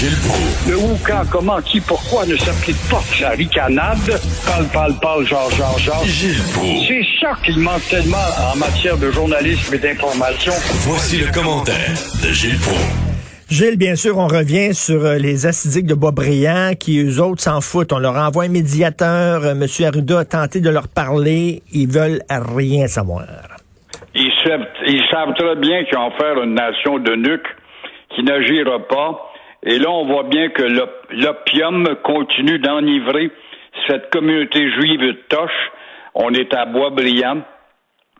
Gilles Proulx. Le où, quand, comment, qui, pourquoi ne s'applique pas sa ricanade? Parle, parle, parle, genre, genre, genre. Gilles Proulx. C'est ça qu'il manque tellement en matière de journalisme et d'information. Voici le commentaire de Gilles Proulx. Gilles, bien sûr, on revient sur euh, les acidiques de Boisbriand qui, eux autres, s'en foutent. On leur envoie un médiateur. Euh, Monsieur Arruda a tenté de leur parler. Ils veulent rien savoir. Ils savent, ils savent très bien qu'ils vont faire une nation de nuques qui n'agira pas. Et là, on voit bien que l'op- l'opium continue d'enivrer cette communauté juive de Toche. On est à Boisbriand,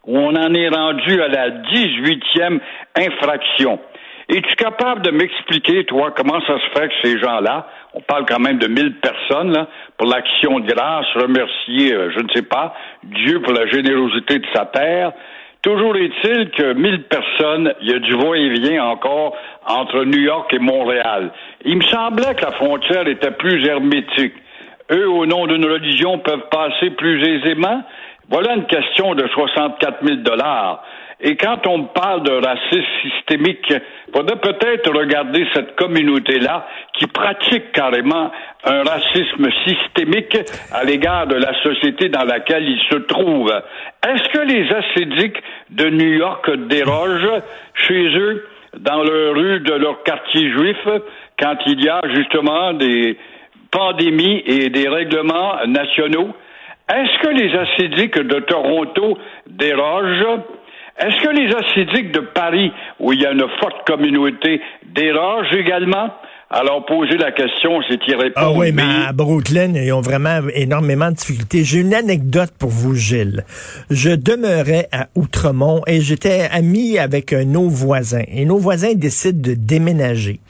où on en est rendu à la 18e infraction. Es-tu capable de m'expliquer, toi, comment ça se fait que ces gens-là, on parle quand même de 1000 personnes, là, pour l'action de grâce, remercier, euh, je ne sais pas, Dieu pour la générosité de sa terre. Toujours est-il que 1000 personnes, il y a du va-et-vient encore entre New York et Montréal. Il me semblait que la frontière était plus hermétique. Eux, au nom d'une religion, peuvent passer plus aisément. Voilà une question de 64 000 dollars. Et quand on parle de racisme systémique, il faudrait peut-être regarder cette communauté-là qui pratique carrément un racisme systémique à l'égard de la société dans laquelle ils se trouvent. Est-ce que les ascédiques de New York dérogent chez eux dans le rue de leur quartier juif quand il y a justement des pandémies et des règlements nationaux? Est-ce que les ascédiques de Toronto dérogent? Est-ce que les ascédiques de Paris, où il y a une forte communauté, dérogent également? Alors, poser la question, c'est y répondre. Ah oui, mais à Brooklyn, ils ont vraiment énormément de difficultés. J'ai une anecdote pour vous, Gilles. Je demeurais à Outremont et j'étais ami avec nos voisins. Et nos voisins décident de déménager.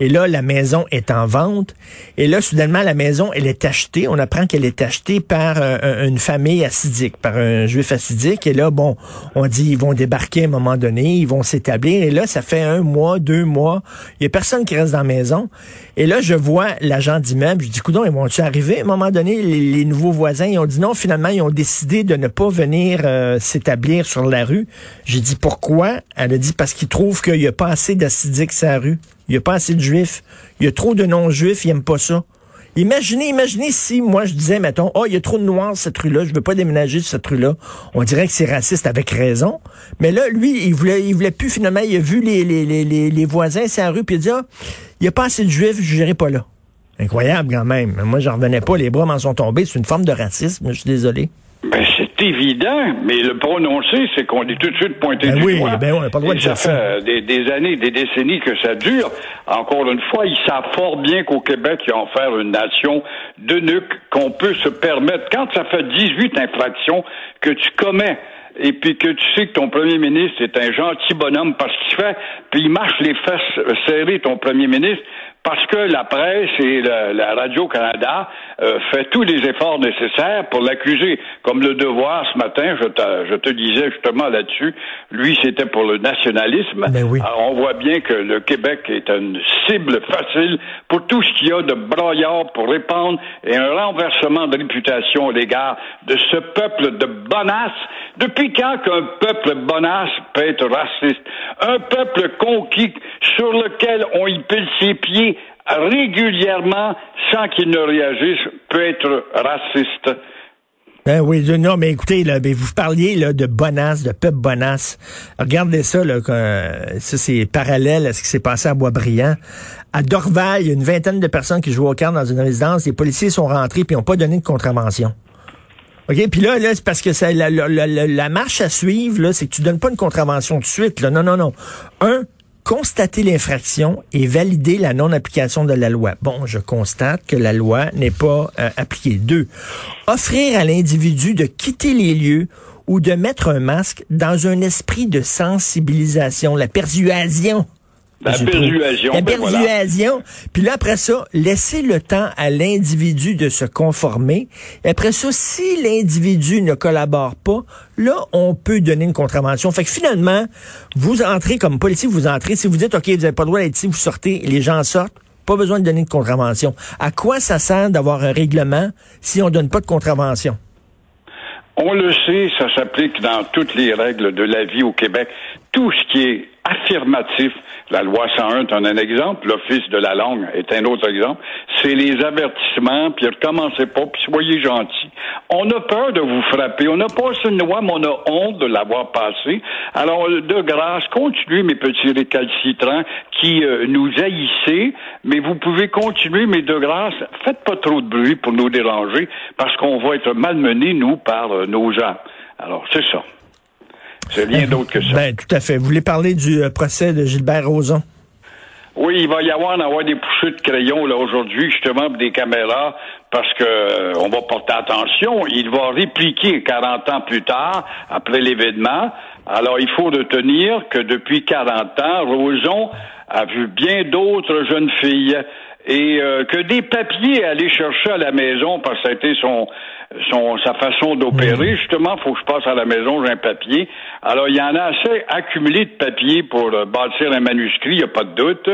Et là, la maison est en vente. Et là, soudainement, la maison, elle est achetée. On apprend qu'elle est achetée par euh, un- une famille assidique, par un juif assidique. Et là, bon, on dit, ils vont débarquer à un moment donné, ils vont s'établir. Et là, ça fait un mois, deux mois. Il y a personne qui reste dans la maison. Et là, je vois l'agent d'immeuble. Je dis, coudon, ils vont-tu arriver? À un moment donné, les, nouveaux voisins, ils ont dit non. Finalement, ils ont décidé de ne pas venir euh, s'établir sur la rue. J'ai dit, pourquoi? Elle a dit, parce qu'ils trouvent qu'il n'y a pas assez d'assidiques sur la rue. Il n'y a pas assez de juifs. Il y a trop de non-juifs. Ils n'aiment pas ça. Imaginez, imaginez si moi je disais, mettons, oh, il y a trop de noirs cette rue-là, je veux pas déménager sur cette rue-là. On dirait que c'est raciste avec raison. Mais là, lui, il voulait, il voulait plus finalement, il a vu les, les, les, les, voisins sur la rue, puis il a dit, ah, il y a pas assez de juifs, je n'irai pas là. Incroyable quand même. Moi, j'en revenais pas, les bras m'en sont tombés. C'est une forme de racisme, je suis désolé. Ben, c'est évident, mais le prononcer, c'est qu'on est tout de suite pointé Ben du oui, doigt. ben oui, on n'a pas le droit de ça. fait euh, des, des années, des décennies que ça dure. Encore une fois, ils savent fort bien qu'au Québec, ils vont faire une nation de nuques qu'on peut se permettre. Quand ça fait 18 infractions que tu commets et puis que tu sais que ton premier ministre est un gentil bonhomme parce qu'il fait, puis il marche les fesses serrées, ton premier ministre, parce que la presse et la, la Radio-Canada euh, fait tous les efforts nécessaires pour l'accuser. Comme le devoir ce matin, je te, je te disais justement là-dessus, lui c'était pour le nationalisme. Ben oui. Alors, on voit bien que le Québec est une cible facile pour tout ce qu'il y a de broyard pour répandre et un renversement de réputation à l'égard de ce peuple de bonasses. Depuis quand qu'un peuple bonasse peut être raciste? Un peuple conquis sur lequel on y pile ses pieds régulièrement sans qu'il ne réagisse peut être raciste. Ben oui, non, mais écoutez, là, ben, vous parliez là, de bonasse, de peuple bonasse. Regardez ça, là, euh, ça c'est parallèle à ce qui s'est passé à Boisbriand. À Dorval, il y a une vingtaine de personnes qui jouent au cartes dans une résidence. Les policiers sont rentrés puis n'ont pas donné de contravention. OK? Puis là, là c'est parce que ça, la, la- la- la- marche à suivre, c'est que tu donnes pas une contravention tout de suite. Là. Non, non, non. Un, constater l'infraction et valider la non-application de la loi. Bon, je constate que la loi n'est pas euh, appliquée. Deux, offrir à l'individu de quitter les lieux ou de mettre un masque dans un esprit de sensibilisation, la persuasion. La persuasion, La ben voilà. persuasion. Puis là, après ça, laisser le temps à l'individu de se conformer. Et après ça, si l'individu ne collabore pas, là, on peut donner une contravention. Fait que finalement, vous entrez comme policier, vous entrez. Si vous dites, OK, vous n'avez pas le droit d'être ici, vous sortez, les gens sortent. Pas besoin de donner de contravention. À quoi ça sert d'avoir un règlement si on donne pas de contravention? On le sait, ça s'applique dans toutes les règles de la vie au Québec. tout ce qui est affirmatif, la loi 101 est un exemple, l'Office de la langue est un autre exemple, c'est les avertissements, puis recommencez pas, puis soyez gentils. On a peur de vous frapper, on n'a pas une loi, mais on a honte de l'avoir passée. Alors, de grâce, continuez, mes petits récalcitrants, qui euh, nous haïssez, mais vous pouvez continuer, mais de grâce, faites pas trop de bruit pour nous déranger, parce qu'on va être malmenés, nous, par euh, nos gens. Alors, c'est ça. C'est rien d'autre que ça. Ben, tout à fait. Vous voulez parler du euh, procès de Gilbert Rozon? Oui, il va y avoir, avoir des poussées de crayon là aujourd'hui, justement, pour des caméras, parce que euh, on va porter attention. Il va répliquer 40 ans plus tard, après l'événement. Alors, il faut retenir que depuis 40 ans, Roson a vu bien d'autres jeunes filles et euh, que des papiers à aller chercher à la maison parce que ça a été son, son sa façon d'opérer. Justement, faut que je passe à la maison, j'ai un papier. Alors, il y en a assez accumulé de papiers pour euh, bâtir un manuscrit, il n'y a pas de doute.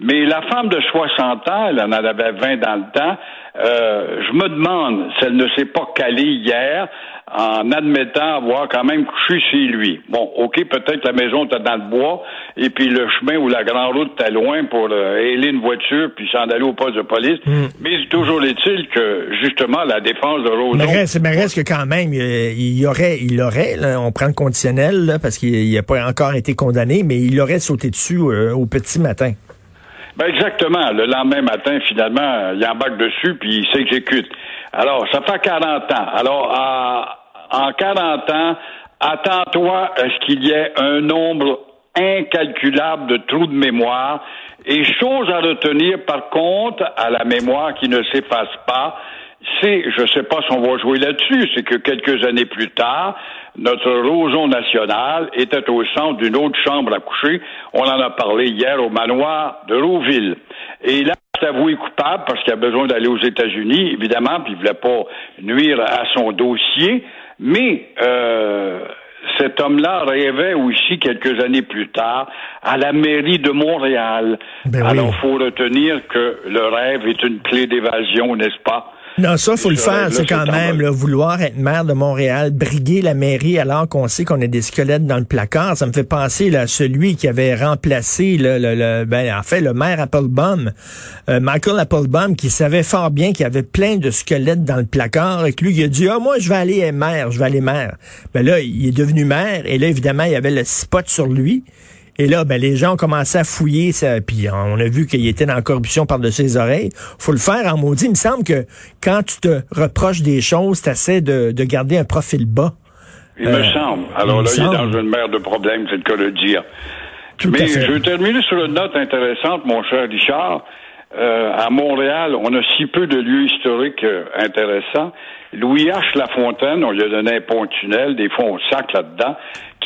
Mais la femme de 60 ans, elle en avait 20 dans le temps, euh, je me demande si elle ne s'est pas calée hier en admettant avoir quand même couché chez lui. Bon, OK, peut-être la maison était dans le bois, et puis le chemin ou la grande route était loin pour euh, une voiture puis s'en aller au poste de police. Hmm. Mais toujours est-il que, justement, la défense de Roseau... Mais reste, mais reste que quand même, il y aurait, il aurait, on prend le conditionnel, parce qu'il n'a pas encore été condamné, mais il aurait sauté dessus euh, au petit matin. Ben exactement. Le lendemain matin, finalement, il embarque dessus puis il s'exécute. Alors, ça fait 40 ans. Alors, en 40 ans, attends-toi à ce qu'il y ait un nombre incalculable de trous de mémoire. Et chose à retenir, par contre, à la mémoire qui ne s'efface pas, c'est, je ne sais pas si on va jouer là-dessus, c'est que quelques années plus tard, notre roson national était au centre d'une autre chambre à coucher. On en a parlé hier au manoir de Rouville. Et là, s'est avoué coupable parce qu'il a besoin d'aller aux États-Unis, évidemment, puis il voulait pas nuire à son dossier. Mais euh, cet homme-là rêvait aussi quelques années plus tard à la mairie de Montréal. Ben Alors, il faut retenir que le rêve est une clé d'évasion, n'est-ce pas? Non, ça, faut le faire. C'est quand même vouloir être maire de Montréal, briguer la mairie alors qu'on sait qu'on a des squelettes dans le placard. Ça me fait penser là, à celui qui avait remplacé le, le, ben, en fait le maire Applebaum, euh, Michael Applebaum, qui savait fort bien qu'il y avait plein de squelettes dans le placard et que lui il a dit ah moi je vais aller maire, je vais aller maire. Ben là il est devenu maire et là évidemment il y avait le spot sur lui. Et là, ben, les gens ont commencé à fouiller, ça, puis on a vu qu'il était dans la corruption par de ses oreilles. faut le faire en maudit. Il me semble que quand tu te reproches des choses, tu essaies de, garder un profil bas. Il me euh, semble. Alors là, il est dans une mer de problèmes, c'est le cas de dire. Mais je vais terminer sur une note intéressante, mon cher Richard. Euh, à Montréal, on a si peu de lieux historiques euh, intéressants. Louis H. Lafontaine, on lui a donné un pont tunnel, des fois on sac là-dedans.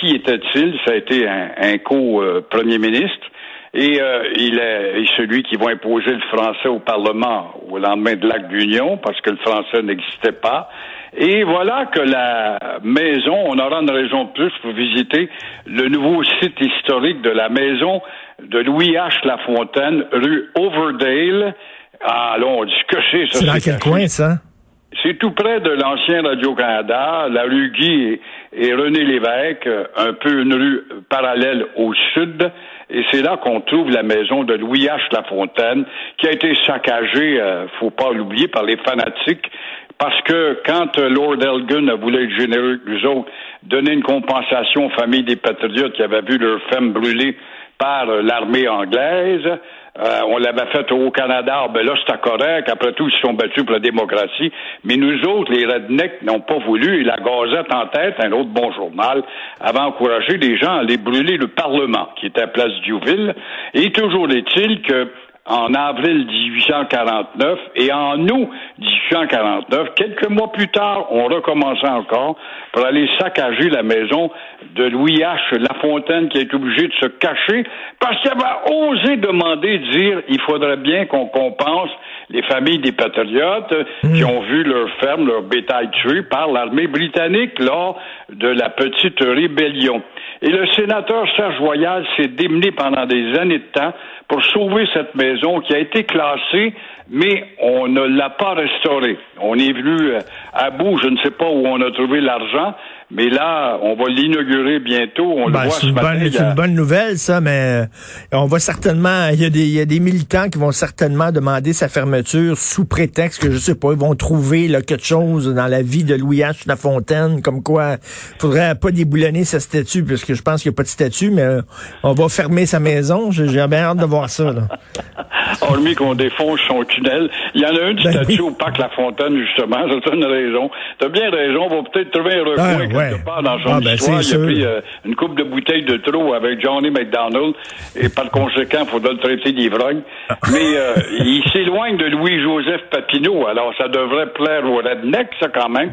Qui était-il? Ça a été un, co-premier ministre. Et euh, il est celui qui va imposer le français au Parlement au lendemain de l'acte d'union, parce que le français n'existait pas. Et voilà que la maison, on aura une raison de plus pour visiter le nouveau site historique de la maison de Louis H. Lafontaine, rue Overdale. Ah, on dit que c'est ça. C'est dans quel coin, ça? C'est tout près de l'ancien Radio-Canada, la rue Guy et, René Lévesque, un peu une rue parallèle au sud. Et c'est là qu'on trouve la maison de Louis H. Lafontaine, qui a été saccagée, euh, faut pas l'oublier, par les fanatiques. Parce que quand Lord Elgin a voulu être généreux avec nous autres, donner une compensation aux familles des patriotes qui avaient vu leurs femmes brûlées par l'armée anglaise, euh, on l'avait fait au Canada, ben là c'était correct. Après tout, ils se sont battus pour la démocratie. Mais nous autres, les rednecks, n'ont pas voulu. Et la Gazette en tête, un autre bon journal, avait encouragé les gens à aller brûler le Parlement, qui était à Place Diouville. Et toujours est-il que en avril 1849 et en août 1849, quelques mois plus tard, on recommençait encore pour aller saccager la maison de Louis H. Lafontaine qui est obligé de se cacher parce qu'il avait osé demander, dire, il faudrait bien qu'on compense les familles des patriotes qui hmm. ont vu leur ferme, leur bétail tué par l'armée britannique lors de la petite rébellion. Et le sénateur Serge Royal s'est démené pendant des années de temps pour sauver cette maison qui a été classée, mais on ne l'a pas restaurée. On est venu euh, à bout, je ne sais pas où on a trouvé l'argent, mais là, on va l'inaugurer bientôt. On le Ben, voit c'est ce matin. c'est une bonne nouvelle, ça, mais euh, on va certainement, il y, a des, il y a des militants qui vont certainement demander sa fermeture sous prétexte que, je sais pas, ils vont trouver là, quelque chose dans la vie de Louis H. Lafontaine, comme quoi il faudrait pas déboulonner sa statue, puisque je pense qu'il n'y a pas de statue, mais euh, on va fermer sa maison. J'ai j'ai bien hâte de voir ça. Là. Hormis qu'on défonce son tunnel. Il y en a une Ben statue oui. au parc La Fontaine, justement. C'est une raison. T'as bien raison. On va peut-être trouver un recoin Ah, quelque ouais. part dans son Ah, ben, histoire. Il a sûr. pris euh, une coupe de bouteilles de trop avec Johnny McDonald et par conséquent, il faudra le traiter d'ivrogne. Ah. Mais euh, il s'éloigne de Louis-Joseph Papineau. Alors, ça devrait plaire aux rednecks, ça, quand même.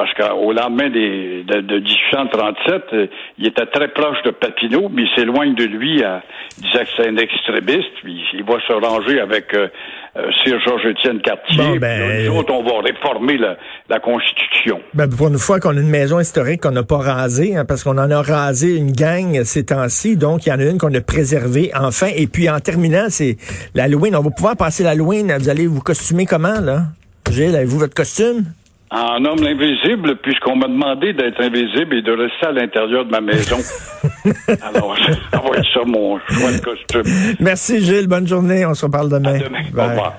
Parce qu'au lendemain des, de, de 1837, euh, il était très proche de Papineau, mais il s'éloigne de lui. à- il disait que c'est un extrémiste, puis il va se ranger avec euh, euh, Sir Georges-Étienne Cartier. Bon, ben, nous autres, on va réformer la, la Constitution. Ben, pour une fois qu'on a une maison historique qu'on n'a pas rasée, hein, parce qu'on en a rasé une gang ces temps-ci, donc il y en a une qu'on a préservée enfin. Et puis en terminant, c'est l'Halloween. On va pouvoir passer l'Halloween. Vous allez vous costumer comment, là? Gilles, avez-vous votre costume? En homme invisible, puisqu'on m'a demandé d'être invisible et de rester à l'intérieur de ma maison. Alors, ça va être ça mon choix de costume. Merci, Gilles. Bonne journée. On se reparle demain. À demain. Au revoir.